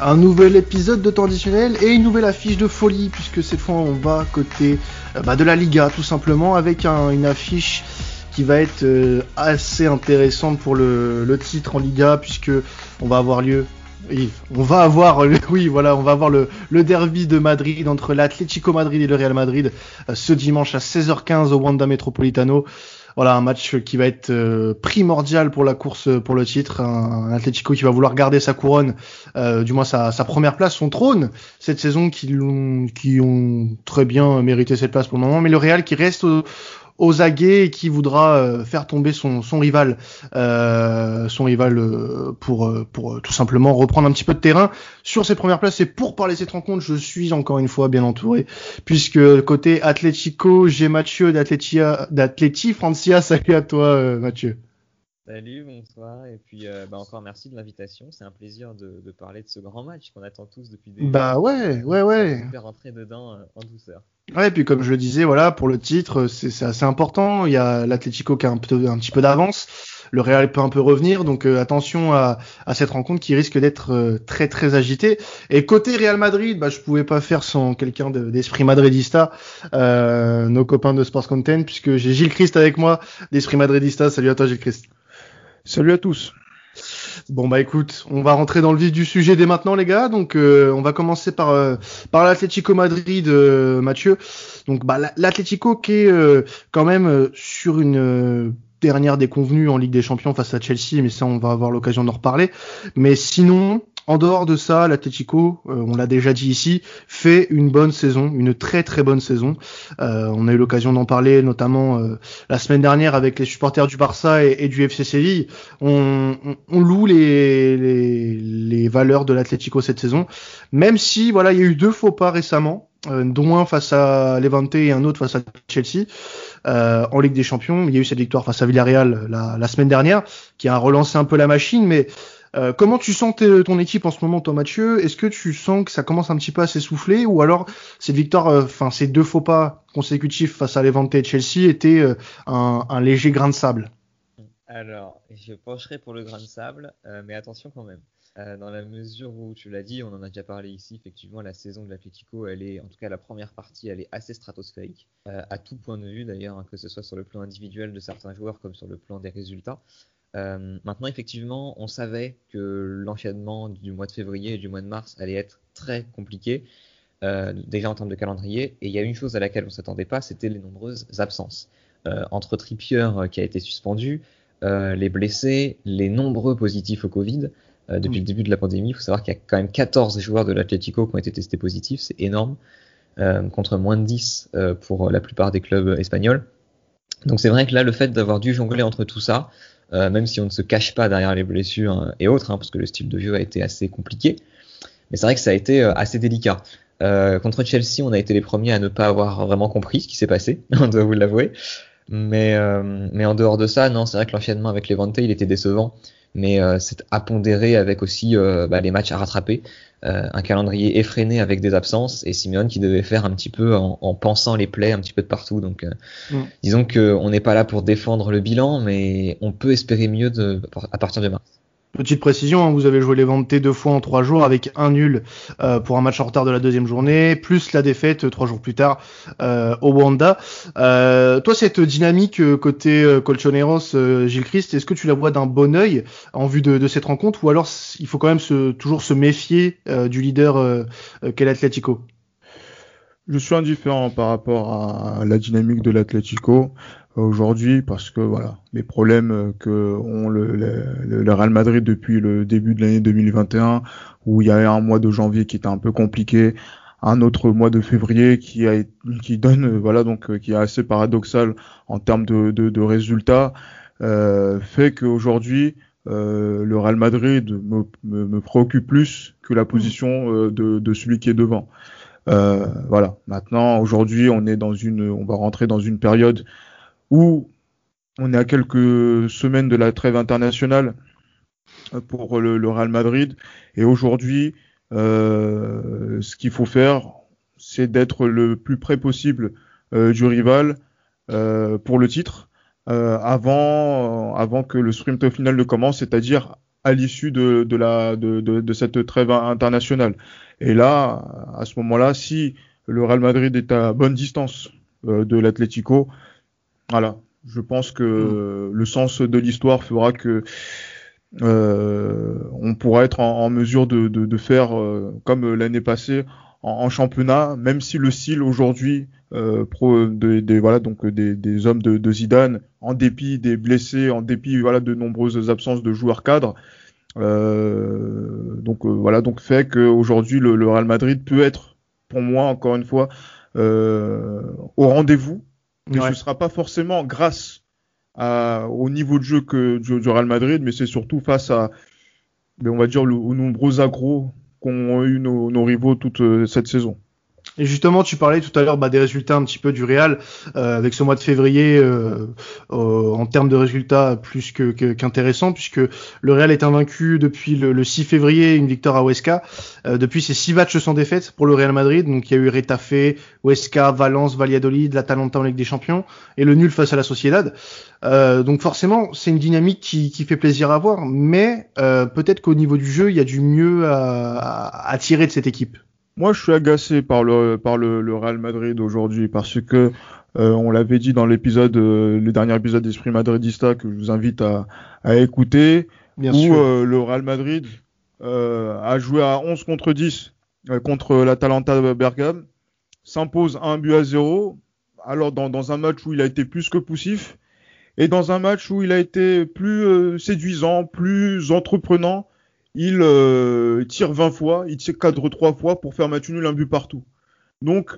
Un nouvel épisode de temps additionnel et une nouvelle affiche de folie puisque cette fois on va côté euh, bah, de la Liga tout simplement avec une affiche qui va être euh, assez intéressante pour le, titre en Liga puisque on va avoir lieu on va avoir, oui, voilà, on va avoir le, derby de Madrid entre l'Atlético Madrid et le Real Madrid euh, ce dimanche à 16h15 au Wanda Metropolitano. Voilà, un match qui va être euh, primordial pour la course pour le titre. Un, Atlético qui va vouloir garder sa couronne, euh, du moins sa, première place, son trône cette saison, qui, ont, qui ont très bien mérité cette place pour le moment. Mais le Real qui reste au, aux qui voudra euh, faire tomber son, rival, euh, son rival euh, pour, pour tout simplement reprendre un petit peu de terrain sur ses premières places. Et pour parler cette rencontre, je suis encore une fois bien entouré, puisque côté Atlético, j'ai Mathieu d'Atleti Francia. Salut à toi, Mathieu. Salut, bonsoir, et puis bah, encore merci de l'invitation. C'est un plaisir de, de, parler de ce grand match qu'on attend tous depuis des Bah ouais, ouais, ouais. On rentrer dedans en douceur. Ouais, et puis comme je le disais, voilà, pour le titre, c'est assez important. Il y a l'Atlético qui a un, peu, un petit peu d'avance. Le Real peut un peu revenir, donc euh, attention à, à, cette rencontre qui risque d'être euh, très très agitée. Et côté Real Madrid, bah, je pouvais pas faire sans quelqu'un d'esprit madridista, euh, nos copains de Sports Content, puisque j'ai Gilles Christ avec moi, d'esprit madridista. Salut à toi Gilles Christ. Salut à tous. Bon bah écoute, on va rentrer dans le vif du sujet dès maintenant les gars. Donc euh, on va commencer par euh, par l'Atlético Madrid, euh, Mathieu. Donc bah l'Atlético qui est quand même sur une dernière déconvenue en Ligue des Champions face à Chelsea, mais ça on va avoir l'occasion d'en reparler. Mais sinon, en dehors de ça, l'Atlético, euh, on l'a déjà dit ici, fait une bonne saison, une très très bonne saison. Euh, on a eu l'occasion d'en parler notamment euh, la semaine dernière avec les supporters du Barça et, du FC Séville. On, loue les, les, valeurs de l'Atlético cette saison, même si voilà, il y a eu deux faux pas récemment, dont un face à Levante et un autre face à Chelsea. en Ligue des Champions. Il y a eu cette victoire face à Villarreal la, la semaine dernière, qui a relancé un peu la machine, mais euh, comment tu sens ton équipe en ce moment, toi Mathieu? Est-ce que tu sens que ça commence un petit peu à s'essouffler ou alors cette victoire, euh, enfin ces deux faux pas consécutifs face à Levante et Chelsea étaient euh, un, léger grain de sable? Alors, je pencherai pour le grain de sable, mais attention quand même. dans la mesure où tu l'as dit, on en a déjà parlé ici, effectivement, la saison de l'Atlético, elle est, en tout cas la première partie, elle est assez stratosphérique, à tout point de vue d'ailleurs, hein, que ce soit sur le plan individuel de certains joueurs comme sur le plan des résultats. Euh, maintenant, effectivement, on savait que l'enchaînement du mois de février et du mois de mars allait être très compliqué, euh, déjà en termes de calendrier. Et il y a une chose à laquelle on s'attendait pas, c'était les nombreuses absences. Euh, entre Trippier qui a été suspendu, les blessés, les nombreux positifs au Covid. depuis le début de la pandémie, il faut savoir qu'il y a quand même 14 joueurs de l'Atlético qui ont été testés positifs, c'est énorme, contre moins de 10 pour la plupart des clubs espagnols. Donc c'est vrai que là, le fait d'avoir dû jongler entre tout ça, euh, même si on ne se cache pas derrière les blessures hein, et autres, hein, parce que le style de jeu a été assez compliqué. Mais c'est vrai que ça a été euh, assez délicat. Euh, contre Chelsea, on a été les premiers à ne pas avoir vraiment compris ce qui s'est passé, on doit vous l'avouer. Mais, en dehors de ça, non, c'est vrai que l'enchaînement avec Levante, il était décevant. Mais c'est à pondérer avec aussi bah, les matchs à rattraper. un calendrier effréné avec des absences et Simeone qui devait faire un petit peu en, en pensant les plays un petit peu de partout. Donc, mm. disons qu'on n'est pas là pour défendre le bilan, mais on peut espérer mieux de, à partir de mars. Petite précision, hein, vous avez joué les Venté deux fois en trois jours avec un nul euh, pour un match en retard de la deuxième journée, plus la défaite euh, trois jours plus tard euh, au Wanda. toi, cette dynamique côté Colchoneros, Gilles Christ, est-ce que tu la vois d'un bon œil en vue de, cette rencontre ou alors il faut quand même se, toujours se méfier du leader qu'est l'Atlético? Je suis indifférent par rapport à la dynamique de l'Atlético aujourd'hui parce que voilà les problèmes euh, que ont le, le, Real Madrid depuis le début de l'année 2021 où il y a un mois de janvier qui était un peu compliqué un autre mois de février qui a qui donne euh, voilà donc euh, qui est assez paradoxal en termes de, de, de résultats euh, fait qu'aujourd'hui euh, le Real Madrid me, me, me, préoccupe plus que la position de, de celui qui est devant. Voilà. Maintenant, aujourd'hui, on est dans une, on va rentrer dans une période où on est à quelques semaines de la trêve internationale euh, pour le, Real Madrid. Et aujourd'hui, euh, ce qu'il faut faire, c'est d'être le plus près possible euh, du rival pour le titre avant, que le sprint final ne commence, c'est-à-dire à l'issue de, de, cette trêve internationale. Et là, à ce moment-là, si le Real Madrid est à bonne distance de l'Atlético, voilà, je pense que mm. le sens de l'histoire fera que euh, on pourra être en, mesure de, de, de faire euh, comme l'année passée en, championnat, même si le style aujourd'hui euh, pro des voilà donc des, des hommes de, de, Zidane, en dépit des blessés, en dépit voilà de nombreuses absences de joueurs cadres, euh, donc euh, voilà donc fait qu'aujourd'hui le, le Real Madrid peut être pour moi encore une fois euh, au rendez-vous, mais ce sera pas forcément grâce à, au niveau de jeu que du, du Real Madrid, mais c'est surtout face à on va dire le, aux nombreux agros qu'ont eu nos, rivaux toute euh, cette saison. Et justement, tu parlais tout à l'heure bah, des résultats un petit peu du Real euh, avec ce mois de février euh, en termes de résultats plus que puisque le Real est invaincu depuis le, 6 février, une victoire à Huesca. depuis, ces six matchs sans défaite pour le Real Madrid. Donc il y a eu Retafe, Huesca, Valence, Valladolid, l'Atalanta en Ligue des Champions et le nul face à la Sociedad. donc forcément, c'est une dynamique qui, qui, fait plaisir à voir, mais peut-être qu'au niveau du jeu, il y a du mieux à tirer de cette équipe. Moi, je suis agacé par le par le, le Real Madrid aujourd'hui parce que euh, on l'avait dit dans l'épisode, euh, le dernier épisode d'Esprit Madridista que je vous invite à, à écouter, Bien où euh, le Real Madrid euh, a joué à 11 contre 10 contre l'Atalanta Bergame, s'impose un but à 0, alors dans, dans un match où il a été plus que poussif, et dans un match où il a été plus séduisant, plus entreprenant, il euh, tire 20 fois, il tire cadre 3 fois pour faire match nul un but partout. Donc,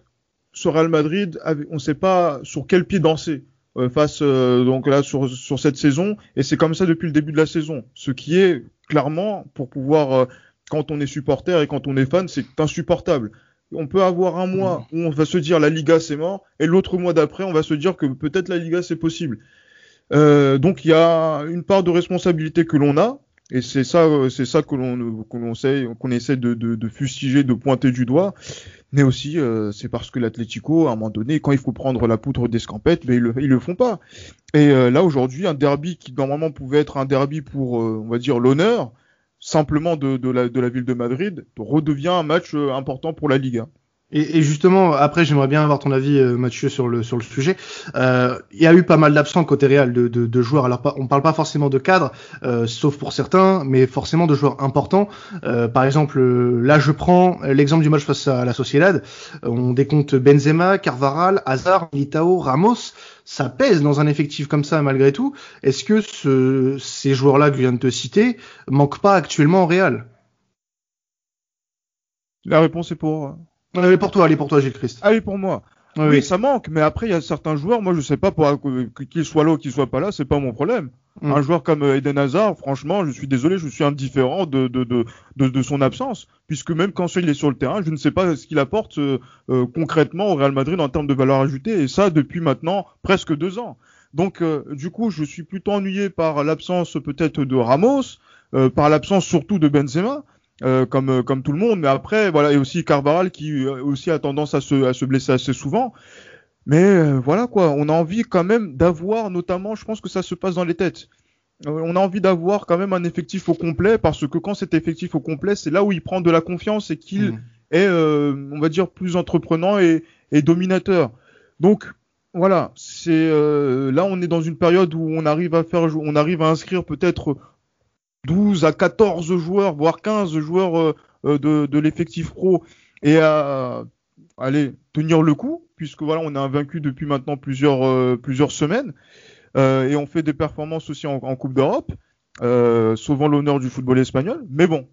ce Real Madrid, on ne sait pas sur quel pied danser euh, face euh, donc là sur, sur cette saison, et c'est comme ça depuis le début de la saison. Ce qui est clairement pour pouvoir, quand on est supporter et quand on est fan, c'est insupportable. On peut avoir un mois où on va se dire la Liga c'est mort, et l'autre mois d'après on va se dire que peut-être la Liga c'est possible. donc il y a une part de responsabilité que l'on a, et c'est ça, euh, c'est ça que l'on qu'on essaie, qu'on essaie de, de, de, fustiger, de pointer du doigt. Mais aussi, euh, c'est parce que l'Atlético, à un moment donné, quand il faut prendre la poudre d'escampette, mais ils le, ils le font pas. Et euh, là aujourd'hui, un derby qui normalement pouvait être un derby pour, on va dire, l'honneur, simplement de, de, la, de la ville de Madrid, redevient un match important pour la Liga. Et, et, justement, après, j'aimerais bien avoir ton avis, euh, Mathieu, sur le sur le sujet. Euh, il y a eu pas mal d'absents côté Real de, de, de, joueurs. Alors, on parle pas forcément de cadres, euh, sauf pour certains, mais forcément de joueurs importants. Euh, par exemple, là, je prends l'exemple du match face à la Sociedad. On décompte Benzema, Carvaral, Hazard, Militao, Ramos. Ça pèse dans un effectif comme ça, malgré tout. Est-ce que ce, ces joueurs-là que je viens de te citer manquent pas actuellement au Real? La réponse est pour Allez pour toi, allez pour toi, Gilles Christ. Allez pour moi. Oui, ça manque, mais après il y a certains joueurs, moi je sais pas pour qu'il soit là ou qu'il soit pas là, c'est pas mon problème. Mm. Un joueur comme euh, Eden Hazard, franchement, je suis désolé, je suis indifférent de de, de, de, son absence, puisque même quand il est sur le terrain, je ne sais pas ce qu'il apporte euh, euh, concrètement au Real Madrid en termes de valeur ajoutée, et ça depuis maintenant presque deux ans. Donc du coup, je suis plutôt ennuyé par l'absence peut-être de Ramos, par l'absence surtout de Benzema. Euh, comme euh, comme tout le monde. Mais après, voilà, et aussi Carvaral qui euh, aussi a tendance à se à se blesser assez souvent. Mais voilà quoi, on a envie quand même d'avoir, notamment, je pense que ça se passe dans les têtes. on a envie d'avoir quand même un effectif au complet parce que quand cet effectif au complet, c'est là où il prend de la confiance et qu'il mmh. est, on va dire, plus entreprenant et, et dominateur. Donc voilà, c'est là on est dans une période où on arrive à faire, on arrive à inscrire peut-être 12 à 14 joueurs, voire 15 joueurs euh, euh, de, l'effectif pro et à aller tenir le coup, puisque voilà, on a vaincu depuis maintenant plusieurs, euh, plusieurs semaines, et on fait des performances aussi en, Coupe d'Europe, sauvant l'honneur du football espagnol. Mais bon,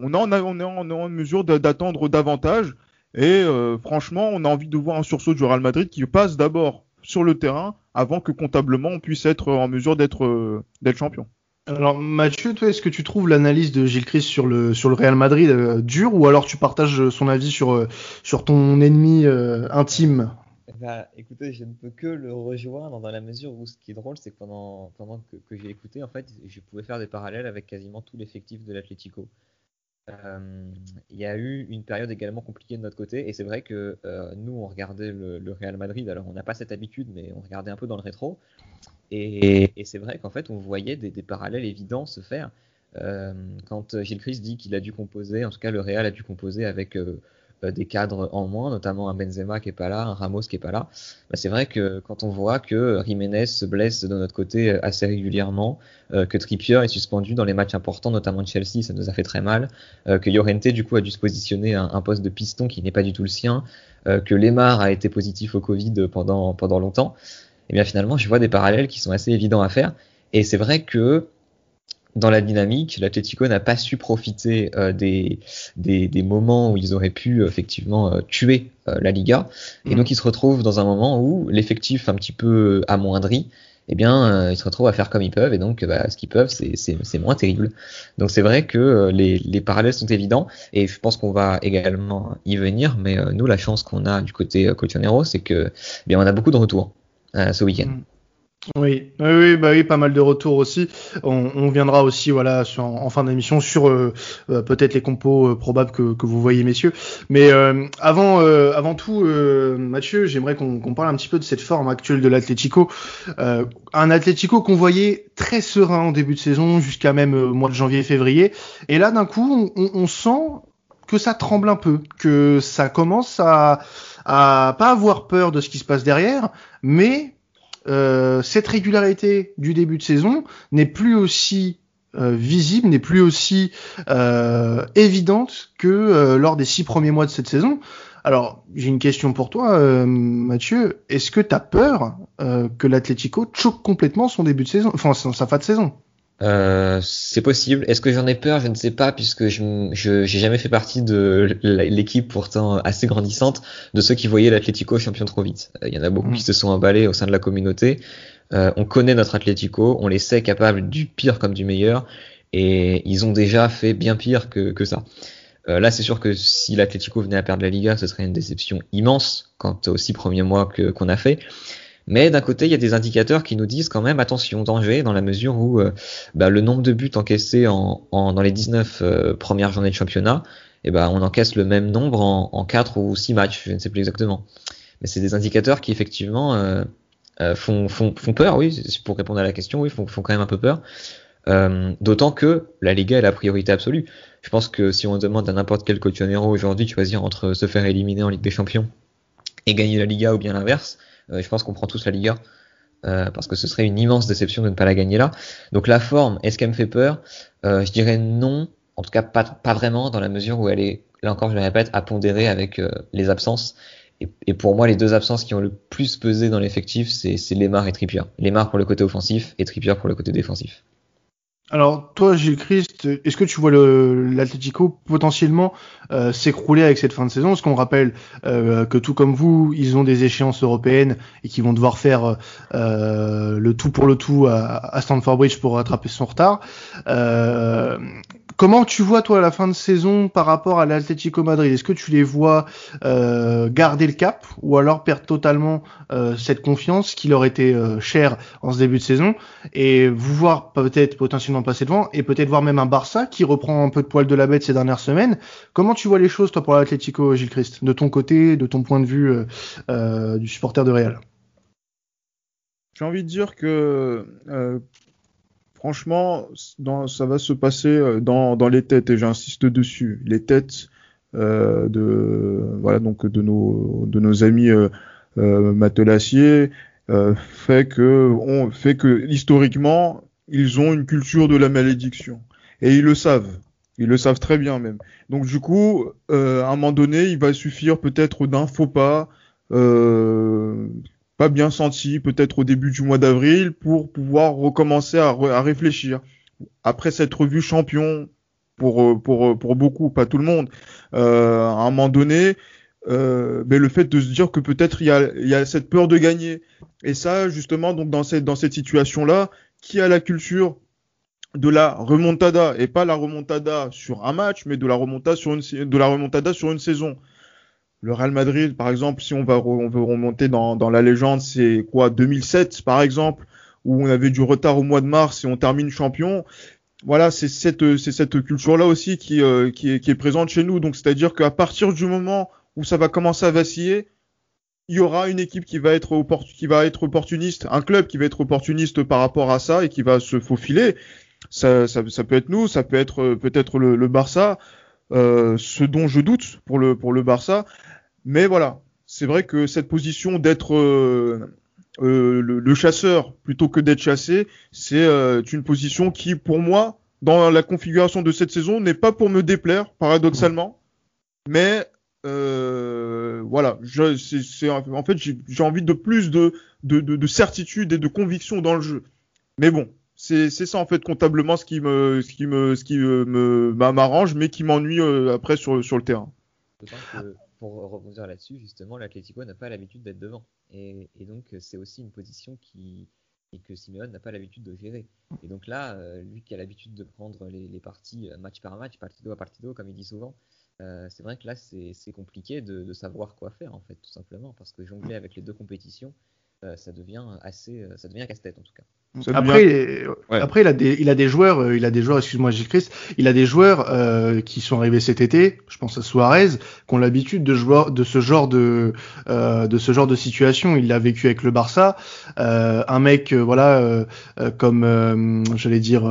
on, on, est, en, mesure d'attendre davantage, et franchement, on a envie de voir un sursaut du Real Madrid qui passe d'abord sur le terrain avant que comptablement on puisse être en mesure d'être champion. Alors Mathieu, toi, est-ce que tu trouves l'analyse de Gilles Christ sur le sur le Real Madrid euh, dure ou alors tu partages son avis sur euh, sur ton ennemi euh, intime? Bah, écoutez, je ne peux que le rejoindre dans la mesure où ce qui est drôle, c'est que pendant pendant que, que j'ai écouté, en fait, je pouvais faire des parallèles avec quasiment tout l'effectif de l'Atlético. Il y a eu une période également compliquée de notre côté, et c'est vrai que nous, on regardait le, Real Madrid. Alors, on n'a pas cette habitude, mais on regardait un peu dans le rétro. Et, c'est vrai qu'en fait, on voyait des, parallèles évidents se faire. quand Gilles Christ dit qu'il a dû composer, en tout cas le Real a dû composer avec euh, des cadres en moins, notamment un Benzema qui est pas là, un Ramos qui est pas là. Bah, c'est vrai que quand on voit que Jiménez se blesse de notre côté euh, assez régulièrement, euh, que Trippier est suspendu dans les matchs importants, notamment de Chelsea, ça nous a fait très mal, que Llorente du coup a dû se positionner un, un poste de piston qui n'est pas du tout le sien, que Lemar a été positif au Covid pendant pendant longtemps. Et eh bien finalement, je vois des parallèles qui sont assez évidents à faire. Et c'est vrai que dans la dynamique, l'Atlético n'a pas su profiter euh, des, des, des, moments où ils auraient pu effectivement euh, tuer euh, la Liga. Et mm. donc ils se retrouvent dans un moment où l'effectif un petit peu amoindri, eh bien ils se retrouvent à faire comme ils peuvent. Et donc bah, ce qu'ils peuvent, c'est moins terrible. Donc c'est vrai que les, les, parallèles sont évidents. Et je pense qu'on va également y venir. Mais nous, la chance qu'on a du côté Cotonero, c'est que eh bien on a beaucoup de retours ce week-end. Mm. Oui, oui, bah oui, pas mal de retours aussi. On, on viendra aussi, voilà, sur, en, fin d'émission sur euh, euh, peut-être les compos euh, probables que, que, vous voyez, messieurs. Mais avant, avant tout, Mathieu, j'aimerais qu'on parle un petit peu de cette forme actuelle de l'Atlético. un Atlético qu'on voyait très serein en début de saison, jusqu'à même mois de janvier-février. Et là, d'un coup, on, on, sent que ça tremble un peu, que ça commence à, à pas avoir peur de ce qui se passe derrière, mais euh, cette régularité du début de saison n'est plus aussi euh, visible, n'est plus aussi euh, évidente que lors des six premiers mois de cette saison. Alors, j'ai une question pour toi, Mathieu. Est-ce que tu as peur que l'Atlético choque complètement son début de saison, enfin sa fin de saison? Euh, c'est possible. Est-ce que j'en ai peur? Je ne sais pas, puisque je j'ai jamais fait partie de l'équipe pourtant assez grandissante de ceux qui voyaient l'Atlético champion trop vite. Euh, il y en a beaucoup mm. qui se sont emballés au sein de la communauté. Euh, on connaît notre Atlético, on les sait capables du pire comme du meilleur, et ils ont déjà fait bien pire que, que ça. Euh, là, c'est sûr que si l'Atlético venait à perdre la Liga, ce serait une déception immense quant aux six premiers mois que qu'on a fait. Mais d'un côté, il y a des indicateurs qui nous disent quand même attention, danger, dans la mesure où euh, bah, le nombre de buts encaissés en, en dans les 19 euh, premières journées de championnat, eh ben on encaisse le même nombre en, en 4 ou 6 matchs, je ne sais plus exactement. Mais c'est des indicateurs qui effectivement euh, font, font, font, peur, oui, pour répondre à la question, oui, font, font quand même un peu peur. D'autant que la Liga est la priorité absolue. Je pense que si on demande à n'importe quel coachonero aujourd'hui de choisir entre se faire éliminer en Ligue des Champions et gagner la Liga ou bien l'inverse, euh, je pense qu'on prend tous la Liga. Euh, parce que ce serait une immense déception de ne pas la gagner là. Donc la forme, est-ce qu'elle me fait peur? Euh, Je dirais non, en tout cas pas, vraiment dans la mesure où elle est, là encore je le répète, à pondérer avec les absences. Et, et, pour moi, les deux absences qui ont le plus pesé dans l'effectif, c'est Lemar et Trippier. Lemar pour le côté offensif et Trippier pour le côté défensif. Alors toi, Gilles Christ, est-ce que tu vois l'Atlético potentiellement euh, s'écrouler avec cette fin de saison? Parce qu'on rappelle euh, que tout comme vous, ils ont des échéances européennes et qu'ils vont devoir faire euh, le tout pour le tout à, à Stamford Bridge pour rattraper son retard. Comment tu vois toi la fin de saison par rapport à l'Atlético Madrid? Est-ce que tu les vois euh, garder le cap ou alors perdre totalement euh, cette confiance qui leur était euh, chère en ce début de saison? Et vous voir peut-être potentiellement passer devant et peut-être voir même un Barça qui reprend un peu de poil de la bête ces dernières semaines. Comment tu vois les choses toi pour l'Atlético Gilles Christ de ton côté, de ton point de vue du supporter de Real? J'ai envie de dire que franchement, dans, ça va se passer euh, dans, dans les têtes et j'insiste dessus. Les têtes euh, de voilà donc de nos de nos amis euh, euh Matelassier euh, fait que fait que historiquement ils ont une culture de la malédiction et ils le savent. Ils le savent très bien même. Donc du coup, à un moment donné, il va suffire peut-être d'un faux pas, euh, pas bien senti peut-être au début du mois d'avril pour pouvoir recommencer à, réfléchir. Après cette revue champion, pour, euh, pour, euh, pour beaucoup, pas tout le monde, euh, à un moment donné, euh, mais le fait de se dire que peut-être il y a, y a cette peur de gagner. Et ça, justement, donc dans cette, dans cette situation-là, qui a la culture de la remontada et pas la remontada sur un match, mais de la remontada sur une, saison. Le Real Madrid, par exemple, si on va veut remonter dans, la légende, c'est quoi 2007 par exemple, où on avait du retard au mois de mars et on termine champion. Voilà, c'est cette c'est culture là aussi euh, qui, est, qui est présente chez nous. Donc c'est-à-dire qu'à partir du moment où ça va commencer à vaciller, il y aura une équipe qui va être qui va être opportuniste, un club qui va être opportuniste par rapport à ça et qui va se faufiler. ça, ça, ça, peut être nous, ça peut être peut-être le, le, Barça, ce dont je doute pour le pour le Barça. Mais voilà, c'est vrai que cette position d'être le, le, chasseur plutôt que d'être chassé, c'est une position qui, pour moi, dans la configuration de cette saison, n'est pas pour me déplaire, paradoxalement, mais euh, voilà, je, c'est, en fait j'ai envie de plus de, de, de, de, certitude et de conviction dans le jeu. Mais bon, c'est ça en fait comptablement ce qui me ce qui me ce qui me m'arrange, mais qui m'ennuie euh, après sur sur le terrain. Pour rebondir là-dessus, justement, l'Atlético n'a pas l'habitude d'être devant, et, et donc c'est aussi une position qui et que Simeone n'a pas l'habitude de gérer. Et donc là, euh, lui qui a l'habitude de prendre les, les, parties match par match, partido à partido, comme il dit souvent, euh, c'est vrai que là, c'est compliqué de, savoir quoi faire, en fait, tout simplement, parce que jongler avec les deux compétitions, euh, ça devient assez, euh, ça devient casse-tête en tout cas. Après, après il a des, il a des joueurs, euh, il a des joueurs, excuse-moi, Gilles Christ, il a des joueurs euh, qui sont arrivés cet été. Je pense à Suarez, qui ont l'habitude de jouer de ce genre de, euh, de ce genre de situation. Il l'a vécu avec le Barça. Euh, un mec, euh, voilà, comme j'allais dire,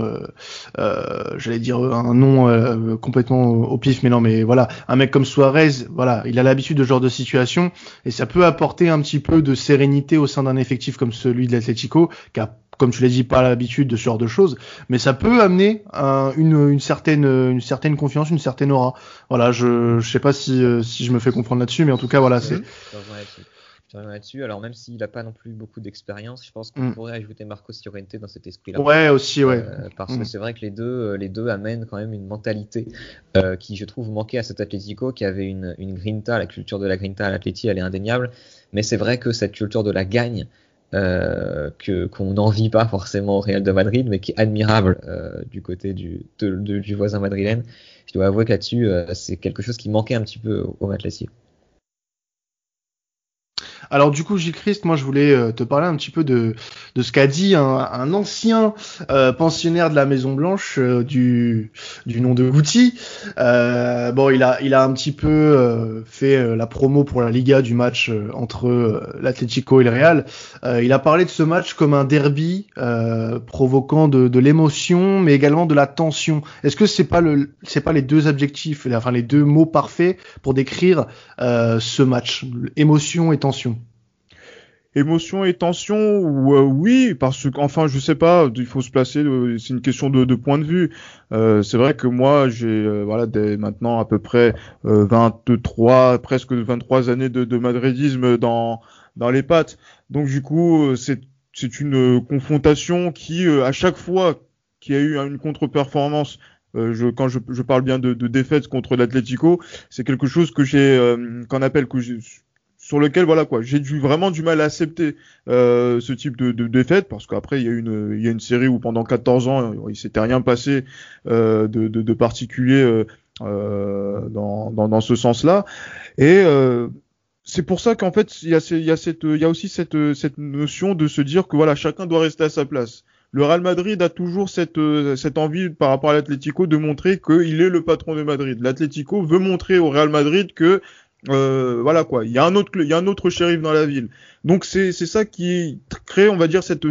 j'allais dire un nom complètement au pif, mais non, mais voilà, un mec comme Suarez, voilà, il a l'habitude de ce genre de situation et ça peut apporter un petit peu de sérénité au sein d'un effectif comme celui de l'Atlético, qui a comme tu l'as dit, pas l'habitude de ce genre de choses, mais ça peut amener une, une, certaine, une certaine confiance, une certaine aura. Voilà, je, je sais pas si, euh, si je me fais comprendre là-dessus, mais en tout cas, voilà, c'est. Je là-dessus. Alors même s'il n'a pas non plus beaucoup d'expérience, je pense qu'on mm. pourrait ajouter Marcos Llorente dans cet esprit-là. Ouais, aussi, ouais. Euh, parce que mm. c'est vrai que les deux, euh, les deux amènent quand même une mentalité euh, qui, je trouve, manquait à cet Atlético, qui avait une, une grinta, la culture de la grinta à l'Atleti, elle est indéniable. Mais c'est vrai que cette culture de la gagne, euh, que qu'on n'envie pas forcément au Real de Madrid, mais qui est admirable euh, du côté du, du voisin madrilène. Je dois avouer que là-dessus, euh, c'est quelque chose qui manquait un petit peu au, au alors du coup, Gilles Christ, moi je voulais euh, te parler un petit peu de, de ce qu'a dit un, un ancien euh, pensionnaire de la Maison Blanche euh, du, du nom de Goutti. bon, il a, il a un petit peu fait la promo pour la Liga du match entre l'Atlético et le Real. il a parlé de ce match comme un derby provoquant de, de l'émotion, mais également de la tension. Est-ce que c'est pas le, c'est pas les deux objectifs, enfin les deux mots parfaits pour décrire ce match, émotion et tension? Émotion et tension ou euh, oui parce qu'enfin je sais pas il faut se placer euh, c'est une question de, de, point de vue. Euh, c'est vrai que moi j'ai euh, voilà des, maintenant à peu près 23 presque 23 années de, de madridisme dans dans les pattes. Donc du coup c'est c'est une confrontation qui à chaque fois qu'il y a eu une contre-performance je, quand je, je, parle bien de, de défaite contre l'Atlético, c'est quelque chose que j'ai, qu'on appelle que sur lequel voilà quoi, j'ai du vraiment du mal à accepter euh, ce type de, de défaite parce qu'après il y a une il y a une série où pendant 14 ans il s'était rien passé euh, de, de, de, particulier euh, euh, dans, dans, dans, ce sens-là et euh, c'est pour ça qu'en fait il y a il y a cette il y a aussi cette cette notion de se dire que voilà chacun doit rester à sa place. Le Real Madrid a toujours cette, cette envie par rapport à l'Atlético de montrer qu'il est le patron de Madrid. L'Atlético veut montrer au Real Madrid que euh, voilà quoi, il y a un autre, il y a un autre shérif dans la ville. Donc c'est c'est ça qui crée, on va dire, cette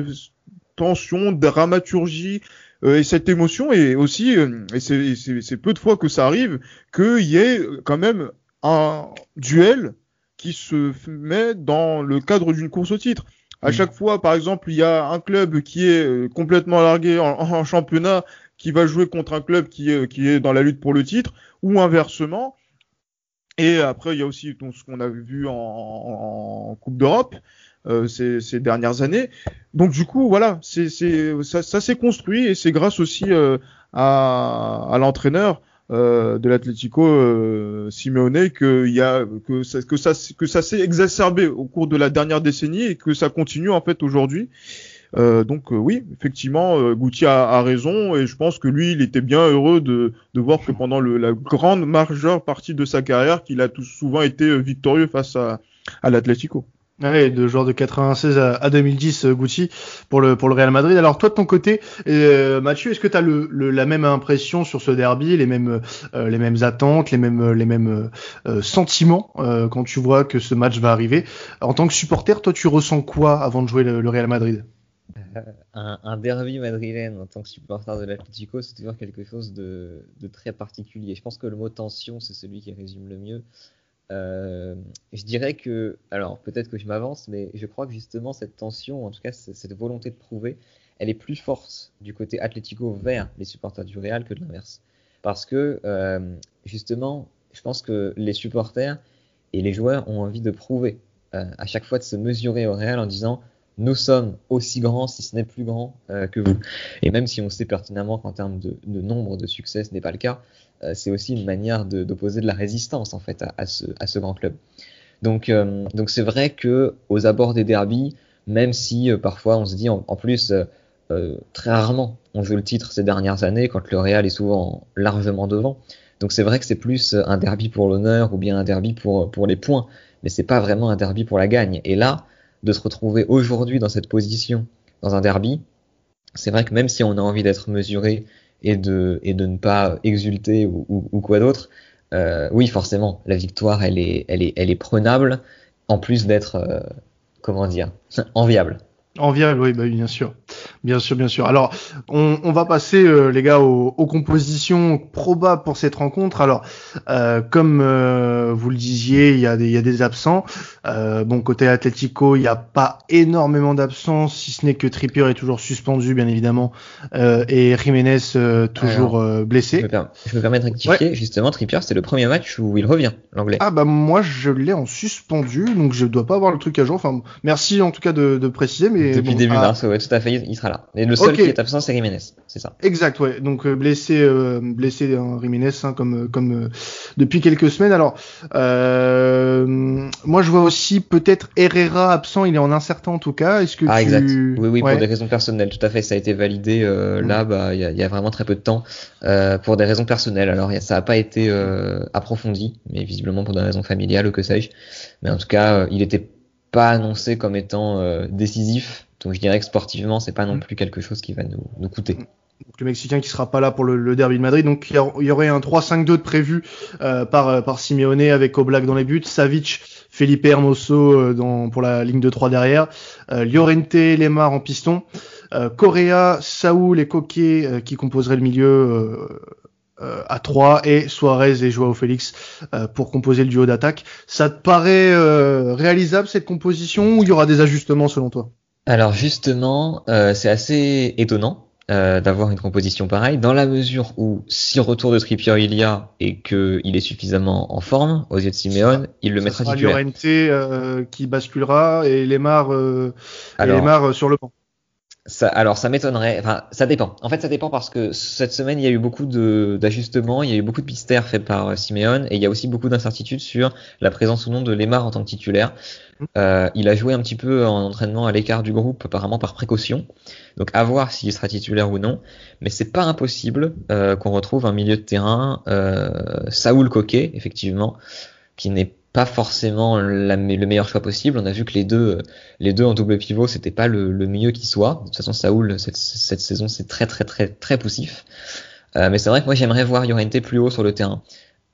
tension, dramaturgie euh, et cette émotion et aussi, euh, et c'est peu de fois que ça arrive, qu'il y ait quand même un duel qui se met dans le cadre d'une course au titre. À mmh. chaque fois, par exemple, il y a un club qui est complètement largué en, en championnat, qui va jouer contre un club qui est, qui est dans la lutte pour le titre, ou inversement. Et après, il y a aussi donc, ce qu'on a vu en, en Coupe d'Europe euh, ces, ces, dernières années. Donc du coup, voilà, c'est, ça, ça s'est construit et c'est grâce aussi euh, à, à l'entraîneur euh, de l'Atlético euh, Simeone que y a que ça que ça que ça s'est exacerbé au cours de la dernière décennie et que ça continue en fait aujourd'hui. Euh, donc euh, oui, effectivement, euh, Goutier a, raison et je pense que lui, il était bien heureux de, voir que pendant le, la grande majeure partie de sa carrière, qu'il a tout souvent été victorieux face à, à l'Atlético. Ouais, de genre de 96 à, à 2010, Gucci pour le Real Madrid. Alors toi de ton côté, euh, Mathieu, est-ce que tu as le, la même impression sur ce derby, les mêmes euh, attentes, les mêmes euh, sentiments quand tu vois que ce match va arriver? En tant que supporter, toi tu ressens quoi avant de jouer le Real Madrid? Un, derby madrilène en tant que supporter de l'Atlético, c'est toujours quelque chose de, très particulier. Je pense que le mot tension, c'est celui qui résume le mieux. Euh, je dirais que, alors peut-être que je m'avance, mais je crois que justement cette tension, en tout cas cette volonté de prouver, elle est plus forte du côté Atlético vers les supporters du Real que de l'inverse. Parce que euh, justement, je pense que les supporters et les joueurs ont envie de prouver, euh, à chaque fois de se mesurer au Real en disant nous sommes aussi grands, si ce n'est plus grand euh, que vous. Et même si on sait pertinemment qu'en termes de, nombre de succès, ce n'est pas le cas, euh, c'est aussi une manière d'opposer de, la résistance en fait à, ce, grand club. Donc, euh, donc c'est vrai que aux abords des derbies, même si parfois on se dit en, plus très rarement on joue le titre ces dernières années quand le Real est souvent largement devant. Donc c'est vrai que c'est plus un derby pour l'honneur ou bien un derby pour, pour les points, mais c'est pas vraiment un derby pour la gagne. Et là, de se retrouver aujourd'hui dans cette position, dans un derby, c'est vrai que même si on a envie d'être mesuré et de, et ne pas exulter ou, quoi d'autre, euh, oui, forcément, la victoire, elle est, elle est, elle est prenable, en plus d'être, euh, comment dire, enviable. Enviable, oui, bah, bien sûr. Bien sûr, bien sûr. Alors, on, on va passer, euh, les gars, aux, aux, compositions probables pour cette rencontre. Alors, euh, comme euh, vous le disiez, il y, a des, il y a des absents. Euh, bon, côté Atletico, il n'y a pas énormément d'absents, si ce n'est que Trippier est toujours suspendu, bien évidemment, et Jiménez toujours blessé. Je me, permets, de rectifier. Justement, Trippier, c'est le premier match où il revient, l'anglais. Ah bah moi, je l'ai en suspendu, donc je dois pas avoir le truc à jour. Enfin, merci en tout cas de, de préciser, mais depuis début ah. mars, ouais, tout à fait, il sera là. Et le seul qui est absent, c'est Jiménez, c'est ça. Exact, ouais. Donc euh, blessé, euh, blessé euh, Jiménez, hein, comme comme depuis quelques semaines. Alors, moi je vois aussi peut-être Herrera absent. Il est en incertain en tout cas. Est-ce que ah exact. Oui, oui, pour des raisons personnelles, tout à fait. Ça a été validé là, bah, il y a, y a, vraiment très peu de temps pour des raisons personnelles. Alors, ça n'a pas été approfondi, mais visiblement pour des raisons familiales ou que sais-je. Mais en tout cas, il était pas annoncé comme étant décisif donc je dirais que sportivement, c'est pas non mm. plus quelque chose qui va nous, nous coûter. Donc, le Mexicain qui sera pas là pour le, derby de Madrid. Donc il y, aurait un 3-5-2 de prévu euh, par, euh, par Simeone avec Oblak dans les buts, Savic, Felipe Hermoso euh, dans, pour la ligne de 3 derrière, euh, Llorente, Lemar en piston, euh, Correa, Saoul et Coquet qui composeraient le milieu à 3 et Suarez et Joao Félix pour composer le duo d'attaque. Ça te paraît réalisable cette composition ou il y aura des ajustements selon toi? Alors justement, euh, c'est assez étonnant euh, d'avoir une composition pareille, dans la mesure où si retour de Trippier il y a et qu'il est suffisamment en forme aux yeux de Simeone, il le mettra titulaire. Llorente euh, qui basculera et Lemar, euh, Lemar sur le banc. Ça, alors ça m'étonnerait, enfin ça dépend. En fait ça dépend parce que cette semaine il y a eu beaucoup d'ajustements, il y a eu beaucoup de mystères faits par Simeone et il y a aussi beaucoup d'incertitudes sur la présence ou non de Lemar en tant que titulaire. Euh, il a joué un petit peu en entraînement à l'écart du groupe, apparemment par précaution. Donc à voir s'il sera titulaire ou non. Mais c'est pas impossible euh, qu'on retrouve un milieu de terrain, euh, Saoul Coquet, effectivement, qui n'est pas forcément le meilleur choix possible. On a vu que les deux, les deux en double pivot, c'était pas le, mieux qui soit. De toute façon, Saoul cette, saison, c'est très très très très poussif. Euh, mais c'est vrai que moi j'aimerais voir Llorente plus haut sur le terrain.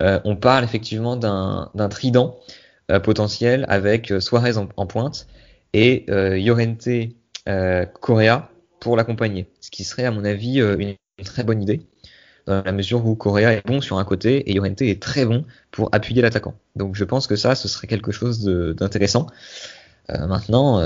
Euh, on parle effectivement d'un trident euh, potentiel avec Suarez en, pointe et euh, Correa pour l'accompagner. Ce qui serait à mon avis une, très bonne idée dans la mesure où Correa est bon sur un côté et Llorente est très bon pour appuyer l'attaquant. Donc je pense que ça, ce serait quelque chose d'intéressant. maintenant,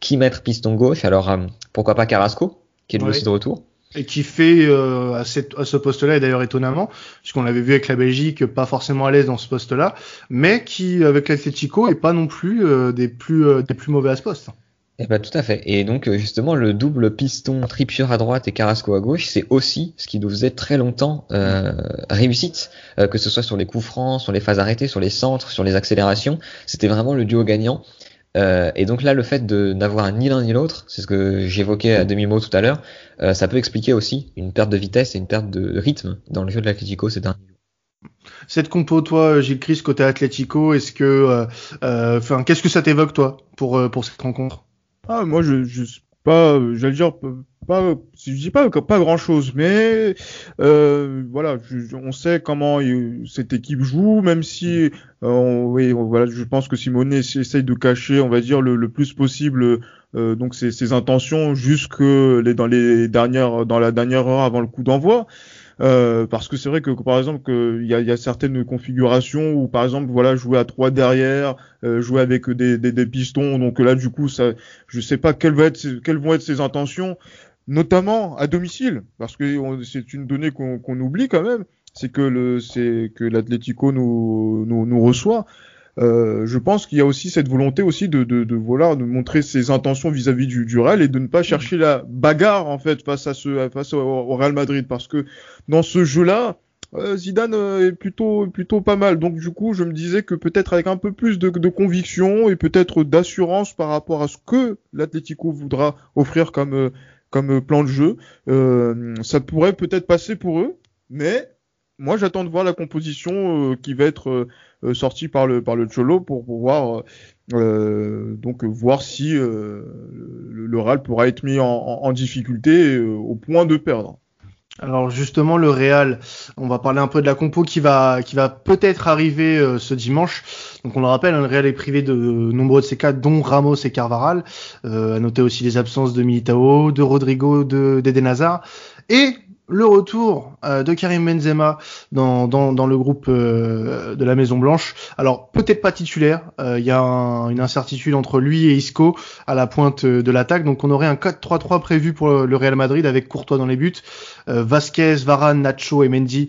qui mettre piston gauche? Alors pourquoi pas Carrasco, qui est lui aussi de retour? Et qui fait euh, à, cette, à, ce poste-là, et d'ailleurs étonnamment, puisqu'on l'avait vu avec la Belgique, pas forcément à l'aise dans ce poste-là, mais qui, avec l'Atletico, est pas non plus euh, des plus euh, des plus mauvais à ce poste. Eh ben, tout à fait. Et donc justement le double piston Trippier à droite et Carrasco à gauche, c'est aussi ce qui nous faisait très longtemps euh, réussite, que ce soit sur les coups francs, sur les phases arrêtées, sur les centres, sur les accélérations. C'était vraiment le duo gagnant. Euh, et donc là, le fait de n'avoir ni l'un ni l'autre, c'est ce que j'évoquais à demi-mot tout à l'heure, euh, ça peut expliquer aussi une perte de vitesse et une perte de rythme dans le jeu de l'Atlético. Cette compo, toi, Gilles Chris, côté Atlético, est-ce que, euh, euh, enfin, qu'est-ce que ça t'évoque, toi, pour pour cette rencontre? Ah, moi, je, je pas, j'allais dire pas, je dis pas pas grand chose, mais euh, voilà, on sait comment cette équipe joue, même si euh, oui, voilà, je pense que Simone essaye de cacher, on va dire le, plus possible donc ses, intentions jusque les, dans les dernières dans la dernière heure avant le coup d'envoi. Euh, parce que c'est vrai que par exemple il y a, y a, certaines configurations où par exemple voilà jouer à trois derrière, euh, jouer avec des, des, des, pistons, donc là du coup ça, je sais pas quelles, être, quelles vont être ses intentions, notamment à domicile, parce que c'est une donnée qu'on oublie quand même, c'est que le c'est que l'Atlético nous, nous, nous reçoit. Euh, je pense qu'il y a aussi cette volonté aussi de, de, de voilà de montrer ses intentions vis-à-vis du, du, Real et de ne pas chercher la bagarre en fait face à ce face au, Real Madrid. Parce que dans ce jeu-là euh, Zidane euh, est plutôt plutôt pas mal. Donc du coup je me disais que peut-être avec un peu plus de, de conviction et peut-être d'assurance par rapport à ce que l'Atlético voudra offrir comme comme plan de jeu ça pourrait peut-être passer pour eux. Mais moi j'attends de voir la composition qui va être euh, sorti par le par le Cholo pour pouvoir euh, donc voir si euh, le, le, Real pourra être mis en, en difficulté au point de perdre. Alors justement le Real, on va parler un peu de la compo qui va qui va peut-être arriver euh, ce dimanche. Donc on le rappelle, hein, le Real est privé de nombreux de ses cas, dont Ramos et Carvaral. Euh, à noter aussi les absences de Militao, de Rodrigo, de d'Eden Hazard et le retour euh, de Karim Benzema dans, dans, dans le groupe euh, de la Maison Blanche. Alors peut-être pas titulaire, euh, il y a une incertitude entre lui et Isco à la pointe de l'attaque, donc on aurait un 4-3-3 prévu pour le Real Madrid avec Courtois dans les buts, Vasquez, Varane, Nacho et Mendy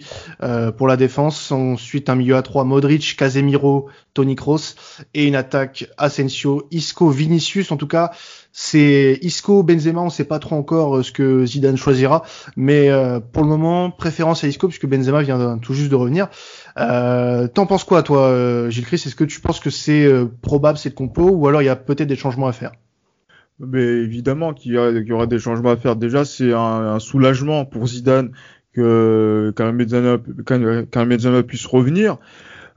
pour la défense, ensuite un milieu à 3 Modric, Casemiro, Toni Kroos et une attaque Asensio, Isco, Vinicius. En tout cas c'est Isco, Benzema, on sait pas trop encore euh, ce que Zidane choisira, mais euh, pour le moment, préférence à Isco puisque Benzema vient tout juste de revenir. Euh, T'en penses quoi, toi, euh, Gilles Christ Est-ce que tu penses que c'est probable cette compo ou alors il y a peut-être des changements à faire? Mais évidemment qu'il y, aura des changements à faire. Déjà, c'est un, un, soulagement pour Zidane que Karim Benzema, puisse revenir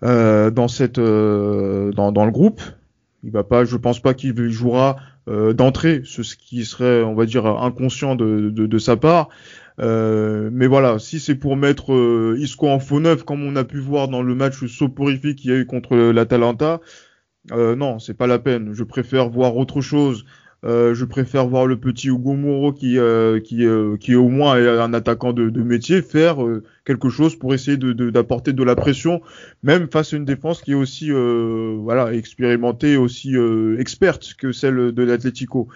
euh, dans cette dans, dans, le groupe. Il va pas, je pense pas qu'il jouera euh, d'entrée, ce qui serait, on va dire, inconscient de, de, de sa part. Euh, mais voilà, si c'est pour mettre euh, Isco en faux neuf, comme on a pu voir dans le match soporifique qu'il y a eu contre l'Atalanta, euh, non, c'est pas la peine. Je préfère voir autre chose. Euh, je préfère voir le petit Hugo Mouro qui, euh, qui, euh, qui est au moins un attaquant de, de métier faire quelque chose pour essayer d'apporter de, de, la pression, même face à une défense qui est aussi voilà expérimentée, aussi experte que celle de l'Atlético.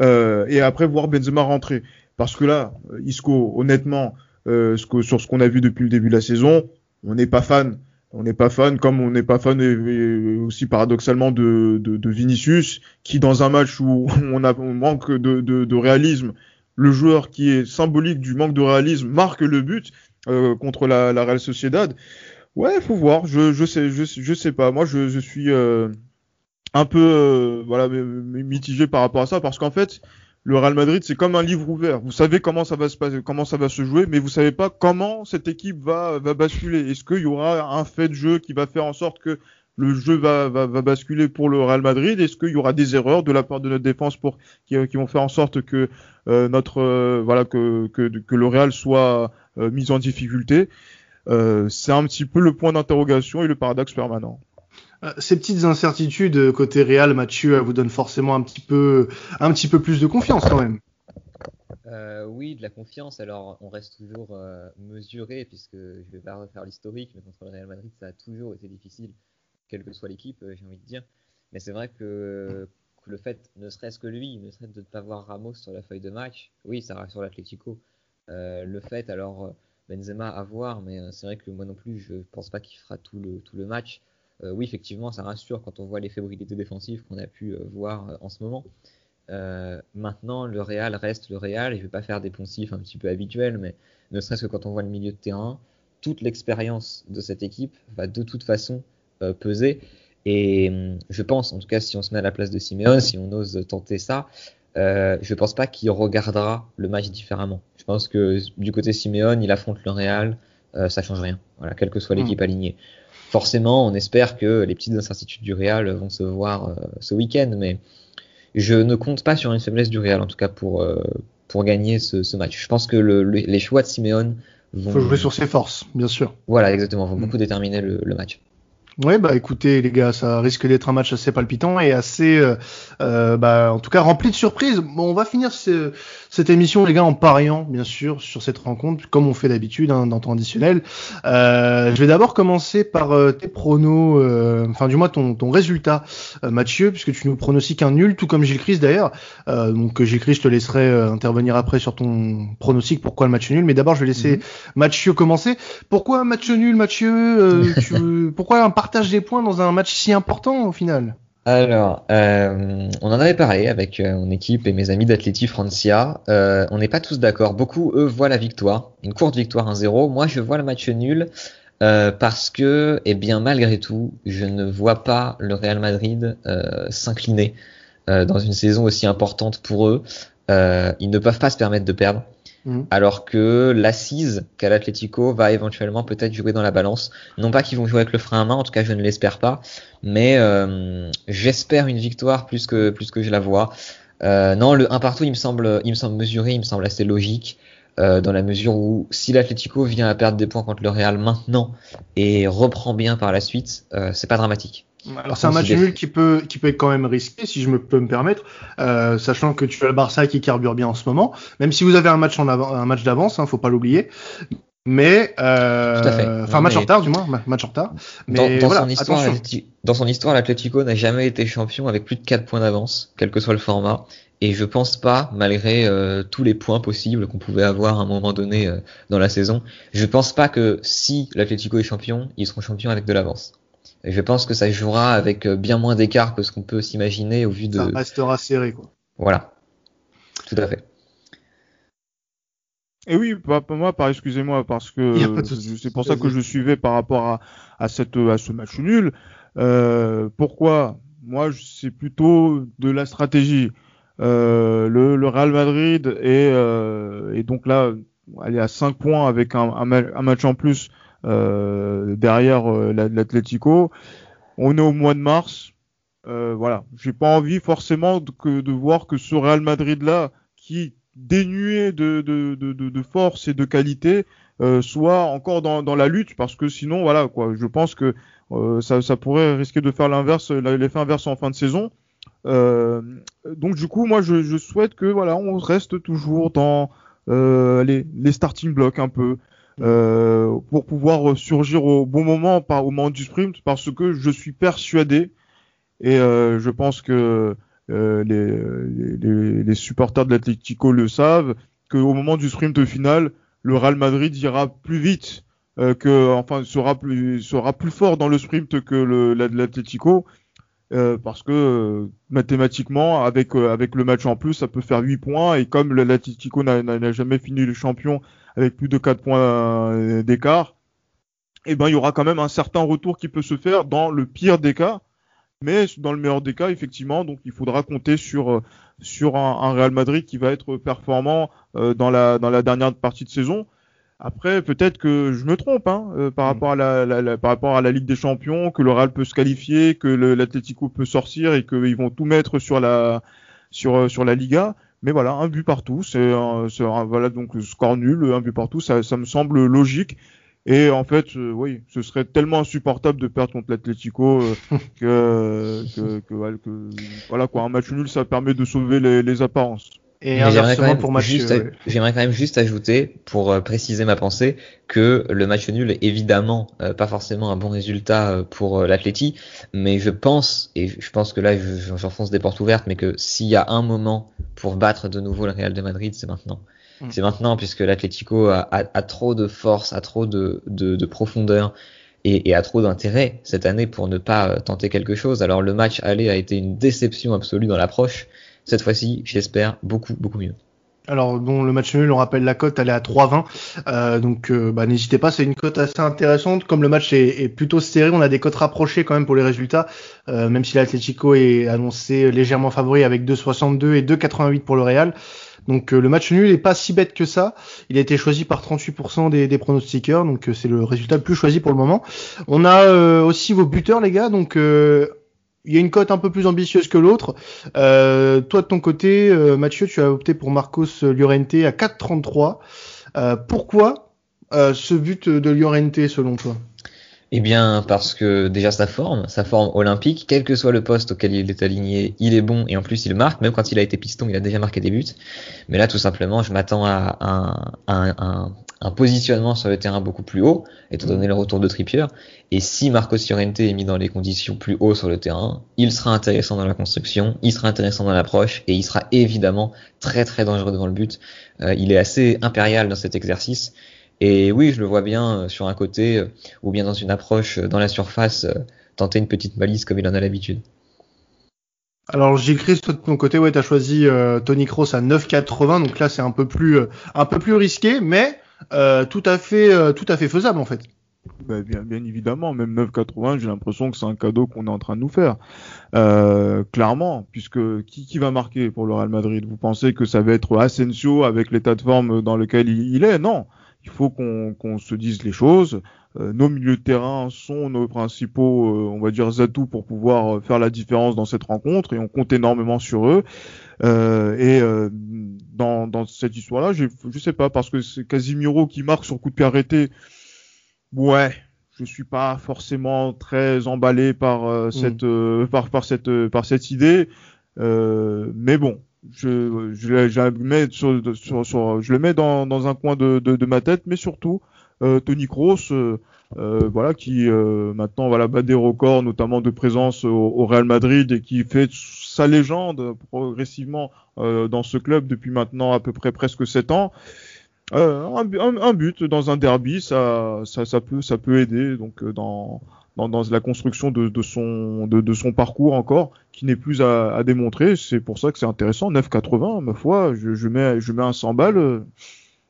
et après voir Benzema rentrer, parce que là, Isco, honnêtement, ce que, sur ce qu'on a vu depuis le début de la saison, on n'est pas fan. On n'est pas fan, comme on n'est pas fan aussi paradoxalement de, de, Vinicius, qui dans un match où on, a, manque de, de, réalisme, le joueur qui est symbolique du manque de réalisme marque le but. euh, contre la, la Real Sociedad. Ouais, faut voir. Je, je sais, je, je sais pas. Moi, je, je suis euh, un peu euh, voilà mitigé par rapport à ça parce qu'en fait, le Real Madrid, c'est comme un livre ouvert. Vous savez comment ça va se passer, comment ça va se jouer, mais vous savez pas comment cette équipe va, va basculer. Est-ce qu'il y aura un fait de jeu qui va faire en sorte que le jeu va, va, va basculer pour le Real Madrid? Est-ce qu'il y aura des erreurs de la part de notre défense pour qui, qui vont faire en sorte que euh, notre euh, voilà que, que, que le Real soit euh, mis en difficulté C'est un petit peu le point d'interrogation et le paradoxe permanent. Euh, ces petites incertitudes euh, côté Real, Mathieu, vous donnent forcément un petit peu, un petit peu plus de confiance quand même. Euh, oui, de la confiance. Alors, on reste toujours euh, mesuré, puisque je vais pas refaire l'historique, mais contre le Real Madrid, ça a toujours été difficile, quelle que soit l'équipe, j'ai envie de dire. Mais c'est vrai que, que, le fait, ne serait-ce que lui, ne serait-ce de ne pas voir Ramos sur la feuille de match, oui, ça rassure l'Atlético. Le fait, alors, Benzema à voir, mais c'est vrai que moi non plus, je pense pas qu'il fera tout le, match. Euh, oui, effectivement, ça rassure quand on voit les fébrilité défensives qu'on a pu euh, voir euh, en ce moment. maintenant, le Real reste le Real, et je vais pas faire des poncifs un petit peu habituels, mais ne serait-ce que quand on voit le milieu de terrain, toute l'expérience de cette équipe va de toute façon peser. Et hum, je pense, en tout cas, si on se met à la place de Simeone, si on ose tenter ça, euh, je pense pas qu'il regardera le match différemment. Je pense que du côté Simeone, il affronte le Real, euh, ça change rien. Voilà, quelle que soit l'équipe mmh. alignée forcément, on espère que les petites incertitudes du Real vont se voir euh, ce week-end, mais je ne compte pas sur une faiblesse du Real, en tout cas pour, euh, pour gagner ce, match. Je pense que les choix de Simeone vont. faut jouer sur ses forces, bien sûr. Voilà, exactement, vont mm. beaucoup déterminer le, match. Ouais, bah écoutez les gars, ça risque d'être un match assez palpitant et assez, euh, bah, en tout cas rempli de surprises. Bon, on va finir cette émission les gars en pariant bien sûr sur cette rencontre comme on fait d'habitude hein, dans temps additionnel. Euh, je vais d'abord commencer par euh, tes pronos, euh, enfin du moins ton, ton résultat Mathieu, puisque tu nous pronostiques un nul, tout comme Gilles Christ d'ailleurs. donc Gilles Christ, je te laisserai intervenir après sur ton pronostic. Pourquoi le match nul Mais d'abord, je vais laisser mhm. Mathieu commencer. Pourquoi un match nul, Mathieu tu, Pourquoi un partage des points dans un match si important au final? Alors, euh, on en avait parlé avec euh, mon équipe et mes amis d'Atleti Francia. Euh, on n'est pas tous d'accord. Beaucoup, eux, voient la victoire, une courte victoire 1-0. Moi, je vois le match nul parce que, eh bien, malgré tout, je ne vois pas le Real Madrid s'incliner dans une saison aussi importante pour eux. ils ne peuvent pas se permettre de perdre. Mhm. Alors que l'assise qu'a l'Atlético va éventuellement peut-être jouer dans la balance. Non pas qu'ils vont jouer avec le frein à main, en tout cas je ne l'espère pas, mais euh, j'espère une victoire plus que plus que je la vois. Euh, non, le 1 partout, il me semble, il me semble mesuré, il me semble assez logique. Euh, dans la mesure où si l'Atlético vient à perdre des points contre le Real maintenant et reprend bien par la suite, euh, c'est pas dramatique. Alors c'est un match nul qui peut qui peut être quand même risqué si je me peux me permettre, euh, sachant que tu as le Barça qui carbure bien en ce moment. Même si vous avez un match en avant, un match d'avance, hein, faut pas l'oublier. Mais euh, enfin match en retard du moins, match en retard. Mais dans, son histoire, dans son histoire, l'Atlético n'a jamais été champion avec plus de 4 points d'avance, quel que soit le format. Et je pense pas, malgré euh, tous les points possibles qu'on pouvait avoir à un moment donné euh, dans la saison, je pense pas que si l'Atlético est champion, ils seront champions avec de l'avance. Et je pense que ça jouera avec euh, bien moins d'écart que ce qu'on peut s'imaginer au vu de. Ça restera serré, quoi. Voilà. Tout à fait. Et oui, pas, moi, par excusez-moi, parce que c'est pour ça que je suivais par rapport à, à, cette, à ce match nul. Euh, pourquoi? Moi, c'est plutôt de la stratégie. Euh, le, le, Real Madrid est, euh, et donc là, elle est à 5 points avec un, un, match en plus euh, derrière euh, l'Atlético. On est au mois de mars. Euh, voilà, j'ai pas envie forcément de, voir que ce Real Madrid là, qui dénué de, force et de qualité, euh, soit encore dans, la lutte, parce que sinon, voilà, quoi, je pense que euh, ça, pourrait risquer de faire l'inverse, l'effet inverse en fin de saison. Euh, donc du coup, moi, je, souhaite que voilà, on reste toujours dans les starting blocks un peu. Euh, pour pouvoir surgir au bon moment, par, au moment du sprint, parce que je suis persuadé, et euh, je pense que euh, les, les, les, supporters de l'Atlético le savent, qu'au moment du sprint final, le Real Madrid ira plus vite, que enfin sera plus sera plus fort dans le sprint que l'Atlético. Euh, parce que mathématiquement, avec avec le match en plus, ça peut faire 8 points et comme l'Atlético n'a jamais fini le champion avec plus de 4 points euh, d'écart, eh ben, il y aura quand même un certain retour qui peut se faire dans le pire des cas. Mais dans le meilleur des cas, effectivement, donc il faudra compter sur euh, sur un, Real Madrid qui va être performant euh, dans la dans la dernière partie de saison. Après, peut-être que je me trompe hein, par mm. rapport à la, par rapport à la Ligue des Champions, que le Real peut se qualifier, que l'Atlético peut sortir et qu'ils vont tout mettre sur la sur sur la Liga. Mais voilà, un but partout, c'est voilà donc score nul, un but partout, ça, ça me semble logique. Et en fait, euh, oui, ce serait tellement insupportable de perdre contre l'Atlético euh, que, que, que, que, voilà quoi, un match nul, ça permet de sauver les, les apparences. Et inversement pour match J'aimerais quand même juste ajouter, pour euh, préciser ma pensée, que le match nul est évidemment euh, pas forcément un bon résultat euh, pour l'Atleti, mais je pense, et je pense que là j'enfonce des portes ouvertes, mais que s'il y a un moment pour battre de nouveau le Real de Madrid, c'est maintenant. Mm. C'est maintenant puisque l'Atlético a, a, trop de force, a trop de, de, de profondeur et, et, a trop d'intérêt cette année pour ne pas tenter quelque chose. Alors le match aller a été une déception absolue dans l'approche. Cette fois-ci, j'espère beaucoup, beaucoup mieux. Alors, bon, le match nul, on rappelle la cote, elle est à 3,20. Euh, donc, euh, bah, n'hésitez pas, c'est une cote assez intéressante. Comme le match est, plutôt serré, on a des cotes rapprochées quand même pour les résultats. Euh, même si l'Atlético est annoncé légèrement favori avec 2,62 et 2,88 pour le Real. Donc le match nul est pas si bête que ça. Il a été choisi par 38% des, des pronostiqueurs, donc c'est le résultat le plus choisi pour le moment. On a aussi vos buteurs les gars, donc il y a une cote un peu plus ambitieuse que l'autre. Euh, toi de ton côté, euh, Mathieu, tu as opté pour Marcos Llorente à 4,33. Euh, pourquoi ce but de Llorente selon toi? Eh bien, parce que déjà sa forme, sa forme olympique, quel que soit le poste auquel il est aligné, il est bon et en plus il marque. Même quand il a été piston, il a déjà marqué des buts. Mais là, tout simplement, je m'attends à un, un, positionnement sur le terrain beaucoup plus haut, étant donné le retour de Trippier. Et si Marco Llorente est mis dans les conditions plus haut sur le terrain, il sera intéressant dans la construction, il sera intéressant dans l'approche et il sera évidemment très très dangereux devant le but. Euh, il est assez impérial dans cet exercice. Et oui, je le vois bien euh, sur un côté euh, ou bien dans une approche euh, dans la surface, tenter une petite balise comme il en a l'habitude. Alors Gilles Christ, de ton côté, ouais, tu as choisi Tony Kroos à 9,80, donc là c'est un peu plus un peu plus risqué, mais tout à fait tout à fait faisable en fait. Ben, bien, bien évidemment, même 9,80, j'ai l'impression que c'est un cadeau qu'on est en train de nous faire. clairement, puisque qui, qui va marquer pour le Real Madrid? Vous pensez que ça va être Asensio avec l'état de forme dans lequel il est? Non, il faut qu'on se dise les choses. Euh, nos milieux de terrain sont nos principaux, euh, on va dire, atouts pour pouvoir euh, faire la différence dans cette rencontre et on compte énormément sur eux. Et dans, dans, cette histoire-là, je sais pas, parce que c'est Casimiro qui marque sur coup de pied arrêté. Ouais, je suis pas forcément très emballé par mm. cette par, par cette par cette idée. mais bon, je, je, je, mets sur, sur, je le mets dans, dans un coin de, de, de, ma tête, mais surtout euh, Tony Kroos, euh, euh voilà, qui euh, maintenant voilà bat des records, notamment de présence au, au, Real Madrid et qui fait sa légende progressivement euh, dans ce club depuis maintenant à peu près presque 7 ans. Un, un, un, but dans un derby, ça, ça, ça peut, ça peut aider. Donc dans dans, dans la construction de, de son, de, de, son parcours encore, qui n'est plus à, à démontrer. C'est pour ça que c'est intéressant. 9,80, ma foi, je, je, mets, je mets un 100 balles. Euh,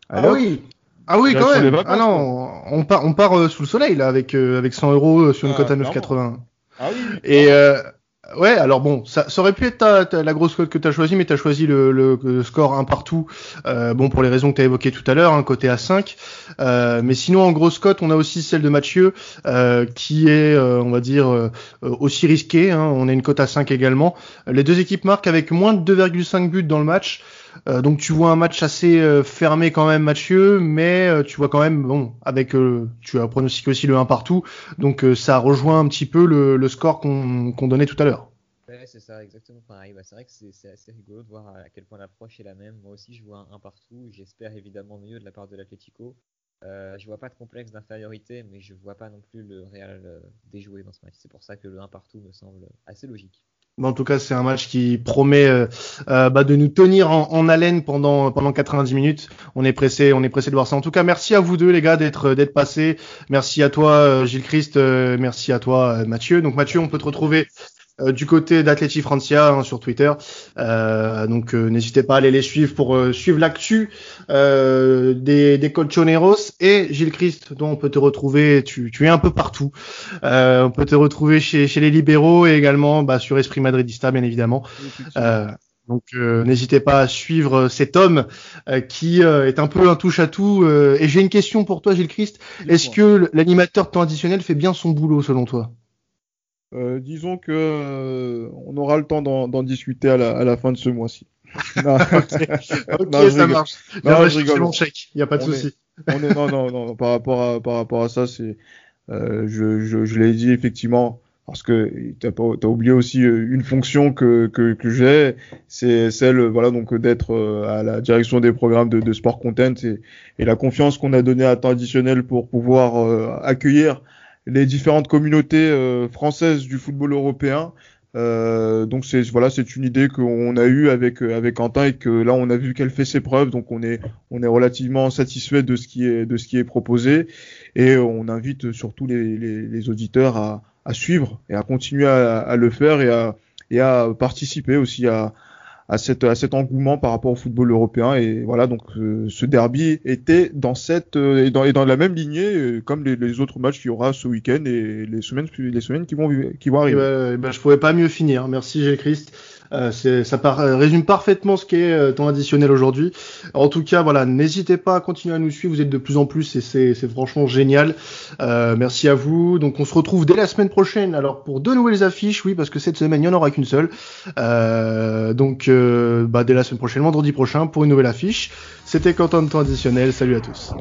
ah oui, ah oui, quand même. ah non, on part, on part euh, sous le soleil là avec euh, avec 100 euros sur une ah, cote à 9,80. Ah oui. Et euh, Ouais, alors bon, ça, ça aurait pu être ta, la grosse cote que tu as choisi, mais tu as choisi le, le, score un partout, euh, bon pour les raisons que tu as évoquées tout à l'heure, un côté à 5. Euh, mais sinon en grosse cote, on a aussi celle de Mathieu, euh, qui est, euh, on va dire, euh, aussi risquée. Hein. On a une cote à 5 également. Les deux équipes marquent avec moins de 2,5 buts dans le match. Euh, donc tu vois un match assez euh, fermé quand même, Mathieu, mais euh, tu vois quand même, bon, avec, tu as pronostiqué aussi le 1 partout, donc ça rejoint un petit peu le, score qu'on donnait tout à l'heure. Ouais, c'est ça, exactement pareil. Bah, c'est vrai que c'est assez rigolo de voir à quel point l'approche est la même. Moi aussi, je vois un 1 partout. J'espère évidemment mieux de la part de l'Atletico. Euh, je vois pas de complexe d'infériorité, mais je vois pas non plus le Real déjouer dans ce match. C'est pour ça que le 1 partout me semble assez logique en tout cas, c'est un match qui promet euh, euh, bah, de nous tenir en, haleine pendant pendant 90 minutes. On est pressé, on est pressé de voir ça. En tout cas, merci à vous deux les gars d'être d'être passés. Merci à toi euh, Gilles Christ, merci à toi Mathieu. Donc Mathieu, on peut te retrouver euh, du côté d'Atleti Francia hein, sur Twitter. Euh, donc euh, n'hésitez pas à aller les suivre pour suivre l'actu des, des Colchoneros et Gilles Christ dont on peut te retrouver. Tu, tu es un peu partout. on peut te retrouver chez, chez les libéraux et également bah, sur Esprit Madridista bien évidemment. donc n'hésitez pas à suivre cet homme qui est un peu un touche à tout. et j'ai une question pour toi, Gilles Christ. Est-ce que l'animateur de temps additionnel fait bien son boulot selon toi? Euh, disons que euh, on aura le temps d'en discuter à la, à la, fin de ce mois-ci. ok, ça marche. Non, je rigole. mon chèque, il y a pas de souci. On est non non non par rapport à par rapport à ça c'est euh, je je, je l'ai dit effectivement parce que t'as as oublié aussi euh, une fonction que que, que j'ai c'est celle voilà donc d'être à la direction des programmes de, de sport content et, et la confiance qu'on a donnée à temps additionnel pour pouvoir accueillir les différentes communautés euh, françaises du football européen. Euh, donc c'est voilà, c'est une idée qu'on a eue avec euh, avec Quentin et que là on a vu qu'elle fait ses preuves, donc on est on est relativement satisfait de ce qui est de ce qui est proposé et on invite surtout les, les, les auditeurs à, à, suivre et à continuer à, à, le faire et à et à participer aussi à à, cette, à cet engouement par rapport au football européen. Et voilà, donc euh, ce derby était dans cette euh, et, dans, et dans la même lignée euh, comme les, les autres matchs qu'il y aura ce week-end et les semaines, les semaines qui vont, qui vont arriver. Eh ben, eh ben, je pourrais pas mieux finir. Merci Gilles Christ. Euh, ça par, euh, résume parfaitement ce qu'est euh, ton additionnel aujourd'hui. En tout cas, voilà, n'hésitez pas à continuer à nous suivre. Vous êtes de plus en plus et c'est franchement génial. Euh, merci à vous. Donc, on se retrouve dès la semaine prochaine. Alors, pour deux nouvelles affiches, oui, parce que cette semaine, il n'y en aura qu'une seule. Euh, donc, bah, dès la semaine prochaine, vendredi prochain, pour une nouvelle affiche. C'était Quentin de temps additionnel. Salut à tous.